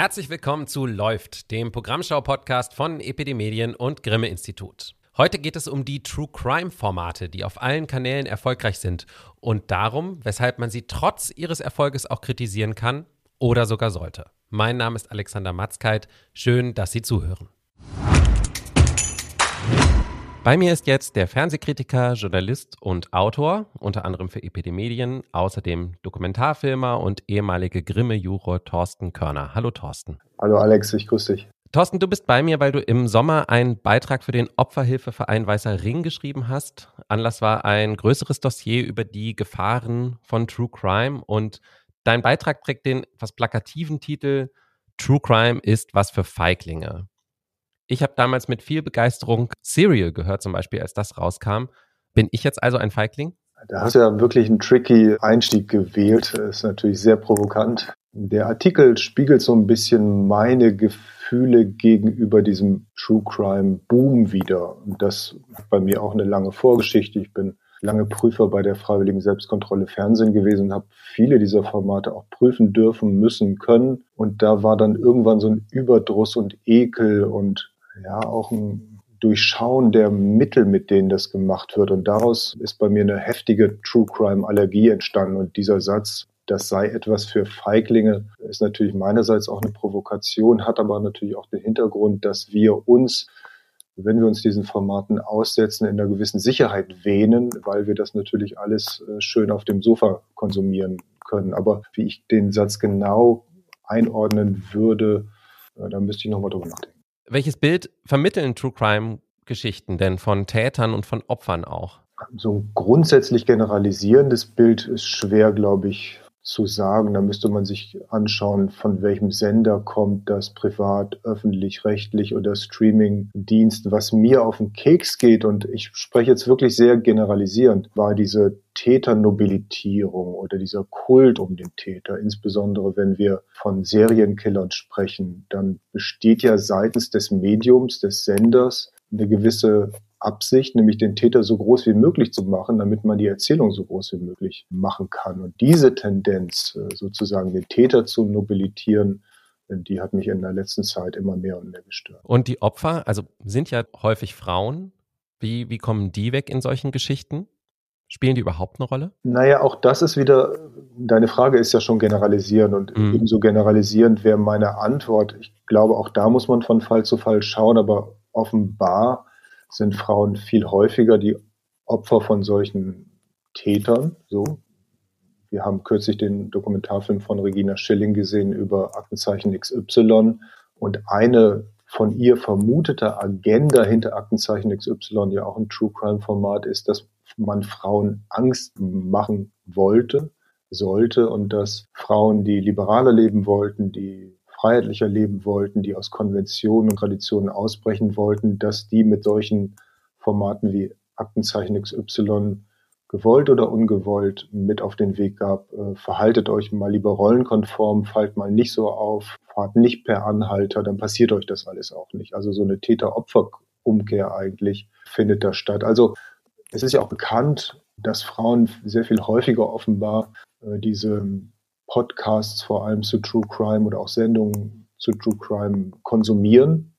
Herzlich willkommen zu Läuft, dem Programmschau-Podcast von Epidemedien und Grimme Institut. Heute geht es um die True Crime-Formate, die auf allen Kanälen erfolgreich sind und darum, weshalb man sie trotz ihres Erfolges auch kritisieren kann oder sogar sollte. Mein Name ist Alexander Matzkeit. Schön, dass Sie zuhören. Bei mir ist jetzt der Fernsehkritiker, Journalist und Autor, unter anderem für Epidemedien, außerdem Dokumentarfilmer und ehemalige Grimme-Juror Thorsten Körner. Hallo Thorsten. Hallo Alex, ich grüße dich. Thorsten, du bist bei mir, weil du im Sommer einen Beitrag für den Opferhilfeverein Weißer Ring geschrieben hast. Anlass war ein größeres Dossier über die Gefahren von True Crime und dein Beitrag trägt den etwas plakativen Titel True Crime ist was für Feiglinge. Ich habe damals mit viel Begeisterung Serial gehört, zum Beispiel, als das rauskam. Bin ich jetzt also ein Feigling? Da hast du ja wirklich einen tricky Einstieg gewählt. Das ist natürlich sehr provokant. Der Artikel spiegelt so ein bisschen meine Gefühle gegenüber diesem True Crime Boom wieder. Und das hat bei mir auch eine lange Vorgeschichte. Ich bin lange Prüfer bei der Freiwilligen Selbstkontrolle Fernsehen gewesen und habe viele dieser Formate auch prüfen dürfen, müssen, können. Und da war dann irgendwann so ein Überdruss und Ekel und ja auch ein Durchschauen der Mittel, mit denen das gemacht wird. Und daraus ist bei mir eine heftige True Crime Allergie entstanden. Und dieser Satz, das sei etwas für Feiglinge, ist natürlich meinerseits auch eine Provokation, hat aber natürlich auch den Hintergrund, dass wir uns wenn wir uns diesen Formaten aussetzen, in einer gewissen Sicherheit wähnen, weil wir das natürlich alles äh, schön auf dem Sofa konsumieren können. Aber wie ich den Satz genau einordnen würde, äh, da müsste ich nochmal drüber nachdenken welches Bild vermitteln True Crime Geschichten denn von Tätern und von Opfern auch? So ein grundsätzlich generalisierendes Bild ist schwer, glaube ich, zu sagen. Da müsste man sich anschauen, von welchem Sender kommt das privat, öffentlich, rechtlich oder Streaming-Dienst. Was mir auf den Keks geht, und ich spreche jetzt wirklich sehr generalisierend, war diese Täternobilitierung oder dieser Kult um den Täter. Insbesondere wenn wir von Serienkillern sprechen, dann besteht ja seitens des Mediums, des Senders eine gewisse Absicht, nämlich den Täter so groß wie möglich zu machen, damit man die Erzählung so groß wie möglich machen kann. Und diese Tendenz, äh, sozusagen den Täter zu nobilitieren, die hat mich in der letzten Zeit immer mehr und mehr gestört. Und die Opfer, also sind ja häufig Frauen. Wie, wie kommen die weg in solchen Geschichten? Spielen die überhaupt eine Rolle? Naja, auch das ist wieder, deine Frage ist ja schon generalisierend und mhm. ebenso generalisierend wäre meine Antwort. Ich glaube, auch da muss man von Fall zu Fall schauen, aber offenbar sind Frauen viel häufiger die Opfer von solchen Tätern. So. Wir haben kürzlich den Dokumentarfilm von Regina Schilling gesehen über Aktenzeichen XY und eine von ihr vermutete Agenda hinter Aktenzeichen XY, ja auch ein True Crime Format ist, dass man Frauen Angst machen wollte, sollte und dass Frauen, die liberaler leben wollten, die freiheitlicher leben wollten, die aus Konventionen und Traditionen ausbrechen wollten, dass die mit solchen Formaten wie Aktenzeichen XY gewollt oder ungewollt mit auf den Weg gab. Äh, verhaltet euch mal lieber rollenkonform, fallt mal nicht so auf, fahrt nicht per Anhalter, dann passiert euch das alles auch nicht. Also so eine Täter-Opfer-Umkehr eigentlich findet da statt. Also es ist ja auch bekannt, dass Frauen sehr viel häufiger offenbar äh, diese Podcasts vor allem zu True Crime oder auch Sendungen zu True Crime konsumieren.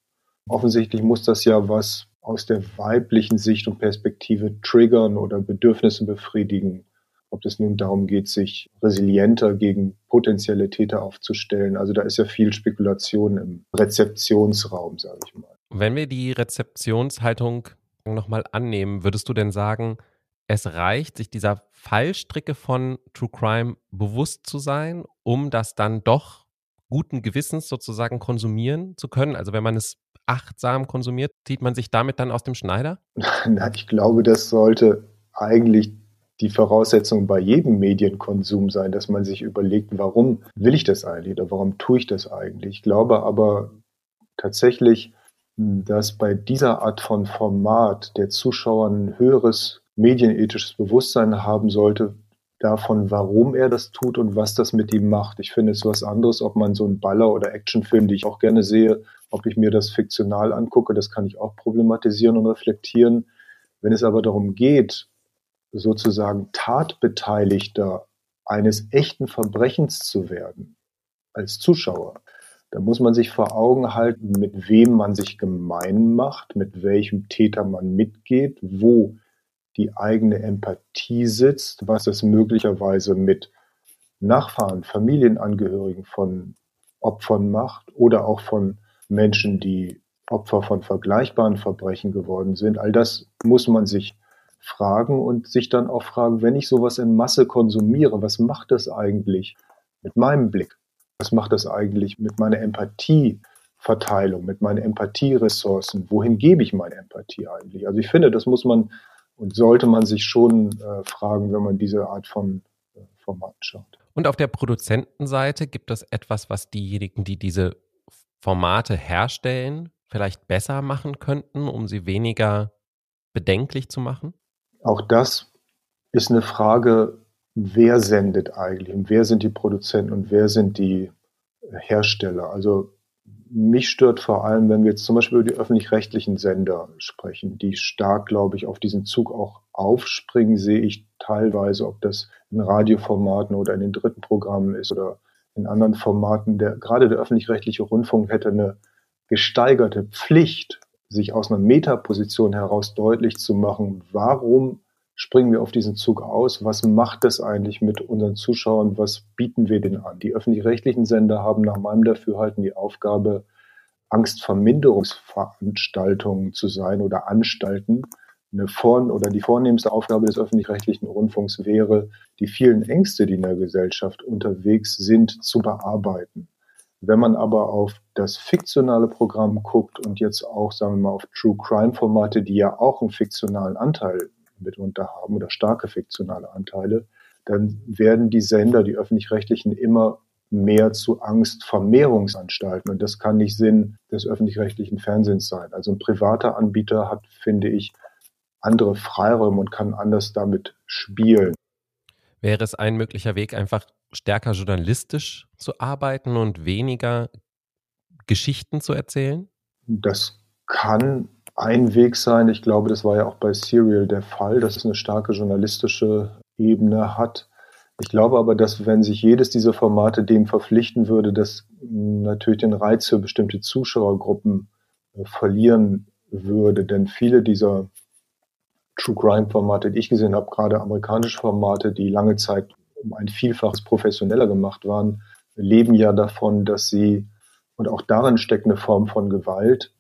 Offensichtlich muss das ja was aus der weiblichen Sicht und Perspektive triggern oder Bedürfnisse befriedigen. Ob es nun darum geht, sich resilienter gegen potenzielle Täter aufzustellen. Also da ist ja viel Spekulation im Rezeptionsraum, sage ich mal. Wenn wir die Rezeptionshaltung nochmal annehmen, würdest du denn sagen, es reicht, sich dieser Fallstricke von True Crime bewusst zu sein, um das dann doch guten Gewissens sozusagen konsumieren zu können? Also wenn man es achtsam konsumiert, zieht man sich damit dann aus dem Schneider? Na, ich glaube, das sollte eigentlich die Voraussetzung bei jedem Medienkonsum sein, dass man sich überlegt, warum will ich das eigentlich oder warum tue ich das eigentlich? Ich glaube aber tatsächlich, dass bei dieser Art von Format der Zuschauer ein höheres medienethisches Bewusstsein haben sollte davon, warum er das tut und was das mit ihm macht. Ich finde es was anderes, ob man so einen Baller- oder Actionfilm, die ich auch gerne sehe, ob ich mir das fiktional angucke, das kann ich auch problematisieren und reflektieren. Wenn es aber darum geht, sozusagen Tatbeteiligter eines echten Verbrechens zu werden, als Zuschauer, Da muss man sich vor Augen halten, mit wem man sich gemein macht, mit welchem Täter man mitgeht, wo die eigene Empathie sitzt, was es möglicherweise mit Nachfahren, Familienangehörigen von Opfern macht oder auch von Menschen, die Opfer von vergleichbaren Verbrechen geworden sind. All das muss man sich fragen und sich dann auch fragen, wenn ich sowas in Masse konsumiere, was macht das eigentlich mit meinem Blick? Was macht das eigentlich mit meiner Empathieverteilung, mit meinen Empathieressourcen? Wohin gebe ich meine Empathie eigentlich? Also ich finde, das muss man und sollte man sich schon äh, fragen, wenn man diese Art von äh, Formaten schaut. Und auf der Produzentenseite gibt es etwas, was diejenigen, die diese Formate herstellen, vielleicht besser machen könnten, um sie weniger bedenklich zu machen? Auch das ist eine Frage, wer sendet eigentlich und wer sind die Produzenten und wer sind die Hersteller. Also mich stört vor allem, wenn wir jetzt zum Beispiel über die öffentlich-rechtlichen Sender sprechen, die stark, glaube ich, auf diesen Zug auch aufspringen, sehe ich teilweise, ob das in Radioformaten oder in den dritten Programmen ist oder in anderen Formaten. Der, gerade der öffentlich-rechtliche Rundfunk hätte eine gesteigerte Pflicht, sich aus einer Metaposition heraus deutlich zu machen, warum springen wir auf diesen Zug aus? Was macht das eigentlich mit unseren Zuschauern? Was bieten wir denen an? Die öffentlich-rechtlichen Sender haben nach meinem Dafürhalten die Aufgabe, Angstverminderungsveranstaltungen zu sein oder Anstalten. Eine Vorn oder die vornehmste Aufgabe des öffentlich-rechtlichen Rundfunks wäre, die vielen Ängste, die in der Gesellschaft unterwegs sind, zu bearbeiten. Wenn man aber auf das fiktionale Programm guckt und jetzt auch, sagen wir mal, auf True Crime Formate, die ja auch einen fiktionalen Anteil mitunter haben oder starke fiktionale Anteile, dann werden die Sender, die öffentlich-rechtlichen, immer mehr zu Angstvermehrungsanstalten. Und das kann nicht Sinn des öffentlich-rechtlichen Fernsehens sein. Also ein privater Anbieter hat, finde ich, andere Freiräume und kann anders damit spielen. Wäre es ein möglicher Weg, einfach stärker journalistisch zu arbeiten und weniger Geschichten zu erzählen? Das kann ein Weg sein. Ich glaube, das war ja auch bei Serial der Fall, dass es eine starke journalistische Ebene hat. Ich glaube aber, dass wenn sich jedes dieser Formate dem verpflichten würde, dass natürlich den Reiz für bestimmte Zuschauergruppen äh, verlieren würde. Denn viele dieser True Crime Formate, die ich gesehen habe, gerade amerikanische Formate, die lange Zeit um ein Vielfaches professioneller gemacht waren, leben ja davon, dass sie, und auch darin steckt eine Form von Gewalt,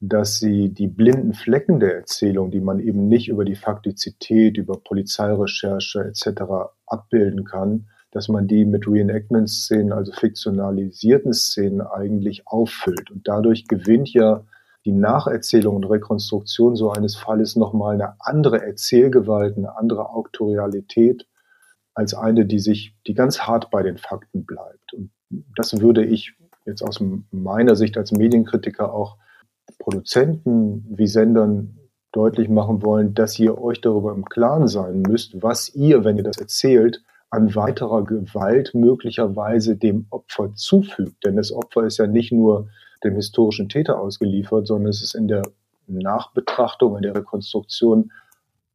dass sie die blinden Flecken der Erzählung, die man eben nicht über die Faktizität, über Polizeirecherche etc. abbilden kann, dass man die mit Reenactment-Szenen, also fiktionalisierten Szenen eigentlich auffüllt. Und dadurch gewinnt ja die Nacherzählung und Rekonstruktion so eines Falles nochmal eine andere Erzählgewalt, eine andere Auktorialität als eine, die sich, die ganz hart bei den Fakten bleibt. Und das würde ich jetzt aus meiner Sicht als Medienkritiker auch Produzenten wie Sendern deutlich machen wollen, dass ihr euch darüber im Klaren sein müsst, was ihr, wenn ihr das erzählt, an weiterer Gewalt möglicherweise dem Opfer zufügt. Denn das Opfer ist ja nicht nur dem historischen Täter ausgeliefert, sondern es ist in der Nachbetrachtung, in der Rekonstruktion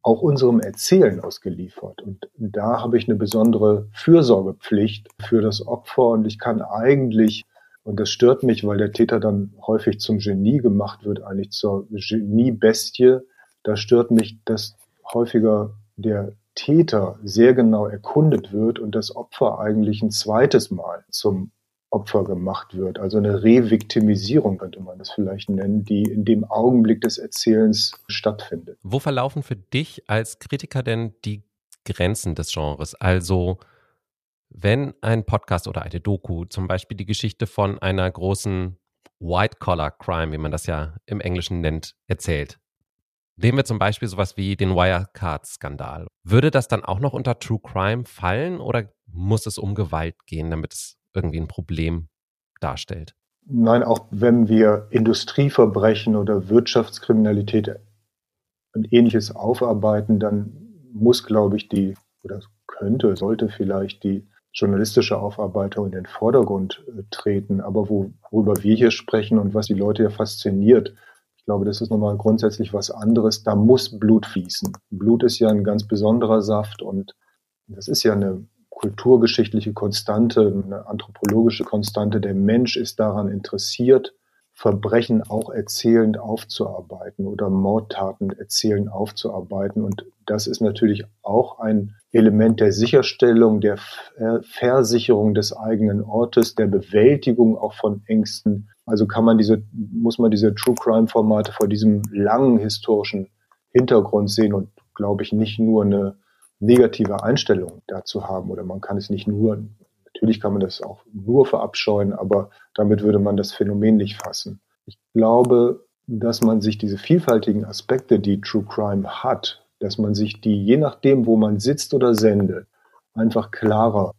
auch unserem Erzählen ausgeliefert. Und da habe ich eine besondere Fürsorgepflicht für das Opfer und ich kann eigentlich und das stört mich, weil der Täter dann häufig zum Genie gemacht wird, eigentlich zur Geniebestie. Da stört mich, dass häufiger der Täter sehr genau erkundet wird und das Opfer eigentlich ein zweites Mal zum Opfer gemacht wird. Also eine Reviktimisierung könnte man das vielleicht nennen, die in dem Augenblick des Erzählens stattfindet. Wo verlaufen für dich als Kritiker denn die Grenzen des Genres? Also wenn ein Podcast oder eine Doku zum Beispiel die Geschichte von einer großen White-Collar-Crime, wie man das ja im Englischen nennt, erzählt, nehmen wir zum Beispiel sowas wie den Wirecard-Skandal. Würde das dann auch noch unter True Crime fallen oder muss es um Gewalt gehen, damit es irgendwie ein Problem darstellt? Nein, auch wenn wir Industrieverbrechen oder Wirtschaftskriminalität und ähnliches aufarbeiten, dann muss, glaube ich, die, oder könnte, sollte vielleicht die journalistische Aufarbeitung in den Vordergrund äh, treten. Aber wo, worüber wir hier sprechen und was die Leute ja fasziniert, ich glaube, das ist nochmal grundsätzlich was anderes. Da muss Blut fließen. Blut ist ja ein ganz besonderer Saft und das ist ja eine kulturgeschichtliche Konstante, eine anthropologische Konstante. Der Mensch ist daran interessiert, Verbrechen auch erzählend aufzuarbeiten oder Mordtaten erzählend aufzuarbeiten. Und das ist natürlich auch ein Element der Sicherstellung, der Versicherung des eigenen Ortes, der Bewältigung auch von Ängsten. Also kann man diese, muss man diese True Crime Formate vor diesem langen historischen Hintergrund sehen und glaube ich nicht nur eine negative Einstellung dazu haben oder man kann es nicht nur Natürlich kann man das auch nur verabscheuen, aber damit würde man das Phänomen nicht fassen. Ich glaube, dass man sich diese vielfältigen Aspekte, die True Crime hat, dass man sich die, je nachdem, wo man sitzt oder sendet, einfach klarer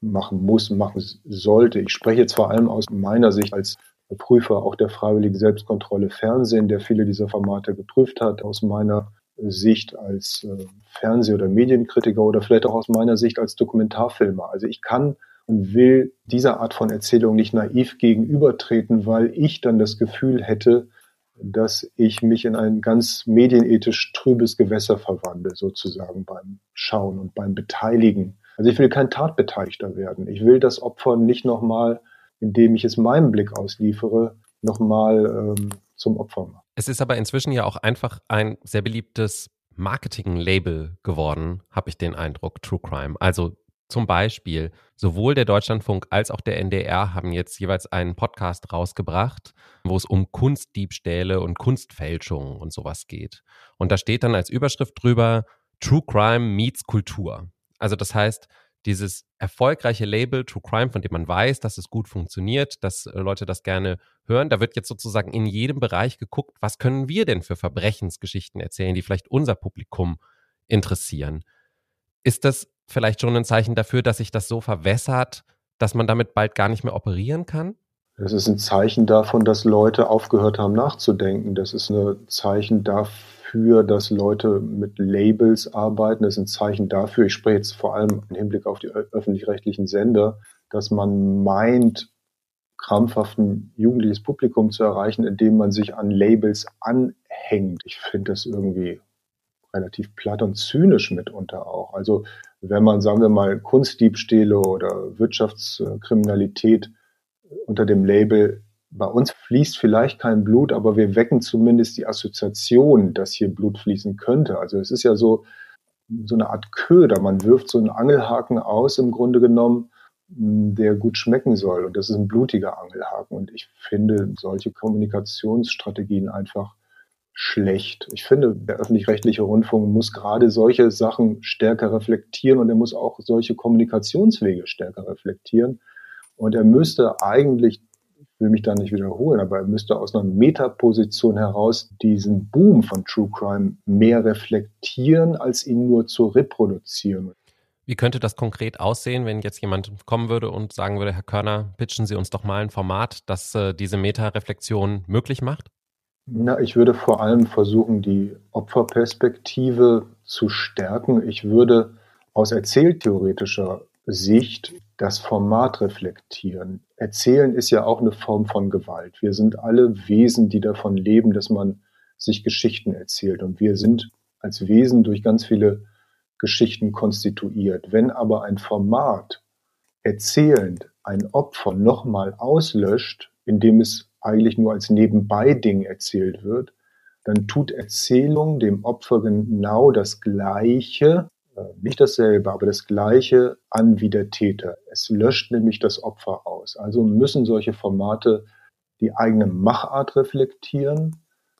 machen muss, machen sollte. Ich spreche jetzt vor allem aus meiner Sicht als Prüfer auch der freiwilligen Selbstkontrolle Fernsehen, der viele dieser Formate geprüft hat, aus meiner Sicht als äh, Fernseh- oder Medienkritiker oder vielleicht auch aus meiner Sicht als Dokumentarfilmer. Also ich kann und will dieser Art von Erzählung nicht naiv gegenübertreten, weil ich dann das Gefühl hätte, dass ich mich in ein ganz medienethisch trübes Gewässer verwandle, sozusagen beim Schauen und beim Beteiligen. Also ich will kein Tatbeteiligter werden. Ich will das Opfer nicht nochmal, indem ich es meinem Blick ausliefere, nochmal ähm, zum Opfer machen. Es ist aber inzwischen ja auch einfach ein sehr beliebtes Marketing-Label geworden, habe ich den Eindruck, True Crime. Also zum Beispiel, sowohl der Deutschlandfunk als auch der NDR haben jetzt jeweils einen Podcast rausgebracht, wo es um Kunstdiebstähle und Kunstfälschungen und sowas geht. Und da steht dann als Überschrift drüber True Crime meets Kultur. Also das heißt, dieses erfolgreiche Label True Crime, von dem man weiß, dass es gut funktioniert, dass äh, Leute das gerne hören, da wird jetzt sozusagen in jedem Bereich geguckt, was können wir denn für Verbrechensgeschichten erzählen, die vielleicht unser Publikum interessieren. Ist das vielleicht schon ein Zeichen dafür, dass sich das so verwässert, dass man damit bald gar nicht mehr operieren kann? Das ist ein Zeichen davon, dass Leute aufgehört haben nachzudenken. Das ist ein Zeichen dafür, dass Leute mit Labels arbeiten. Das ist ein Zeichen dafür, ich spreche jetzt vor allem im Hinblick auf die öffentlich-rechtlichen Sender, dass man meint, krampfhaft ein jugendliches Publikum zu erreichen, indem man sich an Labels anhängt. Ich finde das irgendwie relativ platt und zynisch mitunter auch. Also wenn man, sagen wir mal, Kunstdiebstähle oder Wirtschaftskriminalität unter dem Label bei uns fließt vielleicht kein Blut, aber wir wecken zumindest die Assoziation, dass hier Blut fließen könnte. Also es ist ja so, so eine Art Köder. Man wirft so einen Angelhaken aus, im Grunde genommen, der gut schmecken soll. Und das ist ein blutiger Angelhaken. Und ich finde solche Kommunikationsstrategien einfach schlecht. Ich finde, der öffentlich-rechtliche Rundfunk muss gerade solche Sachen stärker reflektieren und er muss auch solche Kommunikationswege stärker reflektieren. Und er müsste eigentlich, ich will mich da nicht wiederholen, aber er müsste aus einer Metaposition heraus diesen Boom von True Crime mehr reflektieren, als ihn nur zu reproduzieren. Wie könnte das konkret aussehen, wenn jetzt jemand kommen würde und sagen würde, Herr Körner, pitchen Sie uns doch mal ein Format, das äh, diese Meta-Reflexion möglich macht? Na, ich würde vor allem versuchen, die Opferperspektive zu stärken. Ich würde aus erzähltheoretischer Sicht das Format reflektieren. Erzählen ist ja auch eine Form von Gewalt. Wir sind alle Wesen, die davon leben, dass man sich Geschichten erzählt. Und wir sind als Wesen durch ganz viele Geschichten konstituiert. Wenn aber ein Format erzählend ein Opfer nochmal auslöscht, indem es eigentlich nur als Nebenbei-Ding erzählt wird, dann tut Erzählung dem Opfer genau das Gleiche, äh, nicht dasselbe, aber das Gleiche an wie der Täter. Es löscht nämlich das Opfer aus. Also müssen solche Formate die eigene Machart reflektieren.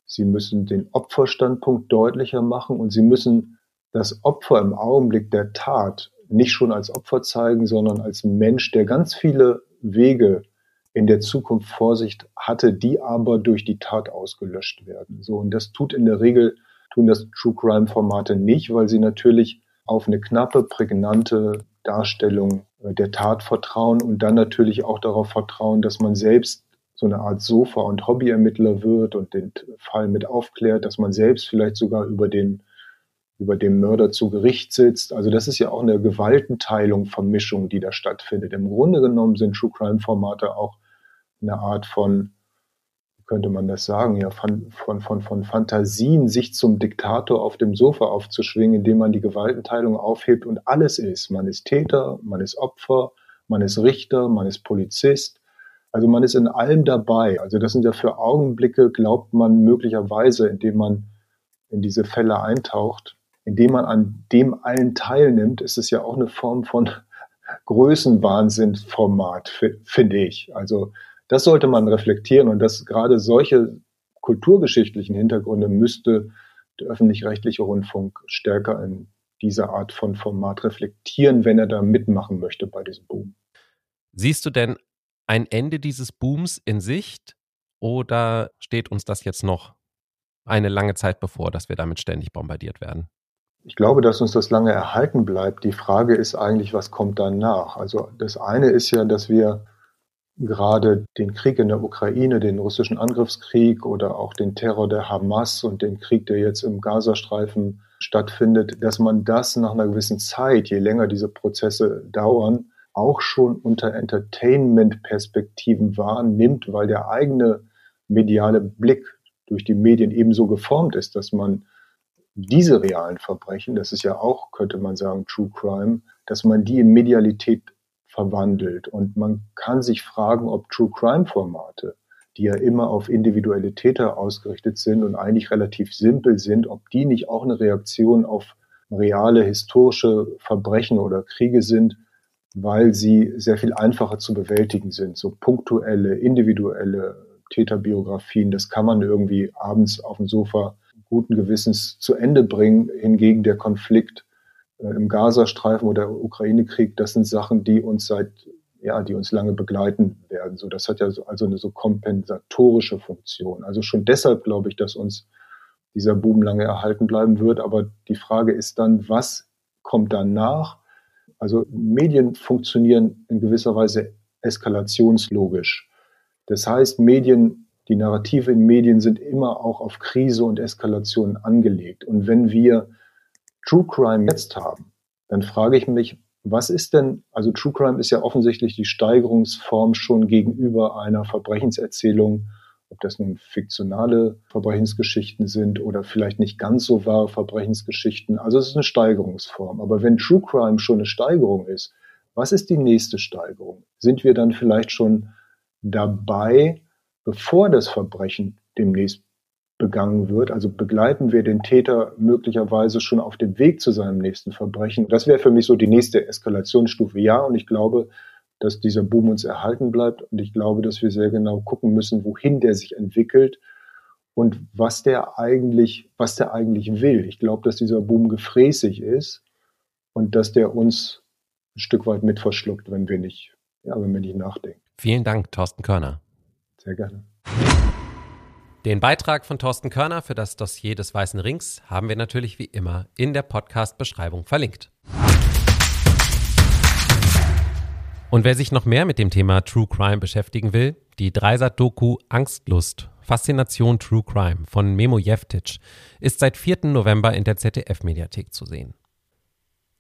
Sie müssen den Opferstandpunkt deutlicher machen und sie müssen das Opfer im Augenblick der Tat nicht schon als Opfer zeigen, sondern als Mensch, der ganz viele Wege in der Zukunft Vorsicht hatte, die aber durch die Tat ausgelöscht werden. So, und das tut in der Regel, tun das True Crime Formate nicht, weil sie natürlich auf eine knappe, prägnante Darstellung äh, der Tat vertrauen und dann natürlich auch darauf vertrauen, dass man selbst so eine Art Sofa- und Hobbyermittler wird und den Fall mit aufklärt, dass man selbst vielleicht sogar über den über den Mörder zu Gericht sitzt. Also das ist ja auch eine Gewaltenteilung, Vermischung, die da stattfindet. Im Grunde genommen sind True Crime Formate auch eine Art von könnte man das sagen, ja, von, von, von, von Fantasien, sich zum Diktator auf dem Sofa aufzuschwingen, indem man die Gewaltenteilung aufhebt und alles ist. Man ist Täter, man ist Opfer, man ist Richter, man ist Polizist. Also man ist in allem dabei. Also das sind ja für Augenblicke, glaubt man möglicherweise, indem man in diese Fälle eintaucht, indem man an dem allen teilnimmt, ist es ja auch eine Form von Größenwahnsinnsformat, finde ich. Also das sollte man reflektieren und dass gerade solche kulturgeschichtlichen Hintergründe müsste der öffentlich-rechtliche Rundfunk stärker in dieser Art von Format reflektieren, wenn er da mitmachen möchte bei diesem Boom. Siehst du denn ein Ende dieses Booms in Sicht oder steht uns das jetzt noch eine lange Zeit bevor, dass wir damit ständig bombardiert werden? Ich glaube, dass uns das lange erhalten bleibt. Die Frage ist eigentlich, was kommt danach? Also das eine ist ja, dass wir gerade den Krieg in der Ukraine, den russischen Angriffskrieg oder auch den Terror der Hamas und den Krieg, der jetzt im Gazastreifen stattfindet, dass man das nach einer gewissen Zeit, je länger diese Prozesse dauern, auch schon unter Entertainment-Perspektiven wahrnimmt, weil der eigene mediale Blick durch die Medien ebenso geformt ist, dass man diese realen Verbrechen, das ist ja auch, könnte man sagen, True Crime, dass man die in Medialität verwandelt. Und man kann sich fragen, ob True Crime Formate, die ja immer auf individuelle Täter ausgerichtet sind und eigentlich relativ simpel sind, ob die nicht auch eine Reaktion auf reale historische Verbrechen oder Kriege sind, weil sie sehr viel einfacher zu bewältigen sind. So punktuelle, individuelle Täterbiografien, das kann man irgendwie abends auf dem Sofa guten Gewissens zu Ende bringen. Hingegen der Konflikt im Gazastreifen oder Ukraine-Krieg, das sind Sachen, die uns seit, ja, die uns lange begleiten werden. So, das hat ja so, also eine so kompensatorische Funktion. Also schon deshalb glaube ich, dass uns dieser Boom lange erhalten bleiben wird. Aber die Frage ist dann, was kommt danach? Also Medien funktionieren in gewisser Weise eskalationslogisch. Das heißt, Medien, die Narrative in Medien sind immer auch auf Krise und Eskalation angelegt. Und wenn wir True Crime jetzt haben, dann frage ich mich, was ist denn, also True Crime ist ja offensichtlich die Steigerungsform schon gegenüber einer Verbrechenserzählung, ob das nun fiktionale Verbrechensgeschichten sind oder vielleicht nicht ganz so wahre Verbrechensgeschichten. Also es ist eine Steigerungsform. Aber wenn True Crime schon eine Steigerung ist, was ist die nächste Steigerung? Sind wir dann vielleicht schon dabei, bevor das Verbrechen demnächst begangen wird. Also begleiten wir den Täter möglicherweise schon auf dem Weg zu seinem nächsten Verbrechen. Das wäre für mich so die nächste Eskalationsstufe. Ja, und ich glaube, dass dieser Boom uns erhalten bleibt. Und ich glaube, dass wir sehr genau gucken müssen, wohin der sich entwickelt und was der eigentlich, was der eigentlich will. Ich glaube, dass dieser Boom gefräßig ist und dass der uns ein Stück weit mit verschluckt, wenn wir nicht, ja, wenn wir nicht nachdenken. Vielen Dank, Thorsten Körner. Sehr gerne. Den Beitrag von Thorsten Körner für das Dossier des Weißen Rings haben wir natürlich wie immer in der Podcast-Beschreibung verlinkt. Und wer sich noch mehr mit dem Thema True Crime beschäftigen will, die Dreisat-Doku Angstlust, Faszination True Crime von Memo Jeftic ist seit 4. November in der ZDF-Mediathek zu sehen.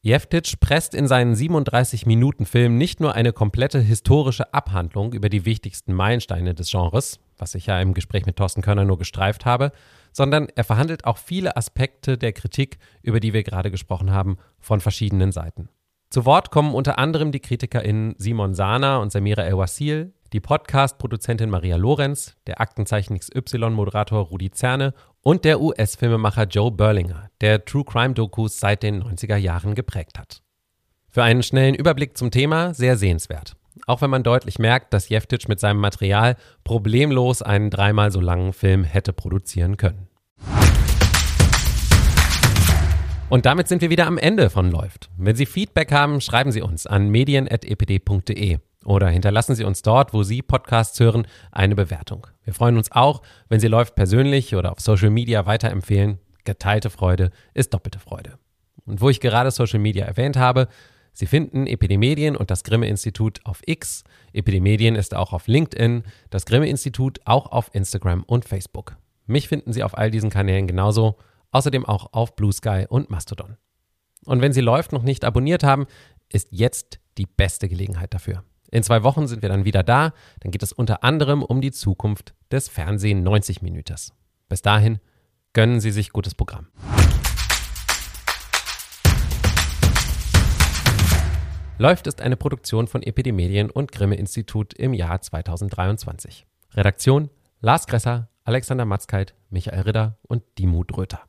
Jeftic presst in seinen 37-Minuten-Film nicht nur eine komplette historische Abhandlung über die wichtigsten Meilensteine des Genres, was ich ja im Gespräch mit Thorsten Körner nur gestreift habe, sondern er verhandelt auch viele Aspekte der Kritik, über die wir gerade gesprochen haben, von verschiedenen Seiten. Zu Wort kommen unter anderem die KritikerInnen Simon Sana und Samira El-Wasil, die Podcast-Produzentin Maria Lorenz, der Aktenzeichen XY-Moderator Rudi Zerne und der US-Filmemacher Joe Berlinger, der True Crime-Dokus seit den 90er Jahren geprägt hat. Für einen schnellen Überblick zum Thema sehr sehenswert. Auch wenn man deutlich merkt, dass Jeftic mit seinem Material problemlos einen dreimal so langen Film hätte produzieren können. Und damit sind wir wieder am Ende von Läuft. Wenn Sie Feedback haben, schreiben Sie uns an medien.epd.de oder hinterlassen Sie uns dort, wo Sie Podcasts hören, eine Bewertung. Wir freuen uns auch, wenn Sie Läuft persönlich oder auf Social Media weiterempfehlen. Geteilte Freude ist doppelte Freude. Und wo ich gerade Social Media erwähnt habe, Sie finden Epidemedien und das Grimme-Institut auf X. Epidemedien ist auch auf LinkedIn, das Grimme-Institut auch auf Instagram und Facebook. Mich finden Sie auf all diesen Kanälen genauso, außerdem auch auf Blue Sky und Mastodon. Und wenn Sie Läuft noch nicht abonniert haben, ist jetzt die beste Gelegenheit dafür. In zwei Wochen sind wir dann wieder da. Dann geht es unter anderem um die Zukunft des Fernsehen 90 Minüters. Bis dahin gönnen Sie sich gutes Programm. Läuft ist eine Produktion von Epidemedien und Grimme Institut im Jahr 2023. Redaktion Lars Gresser, Alexander Matzkeit, Michael Ritter und Dimut Röther.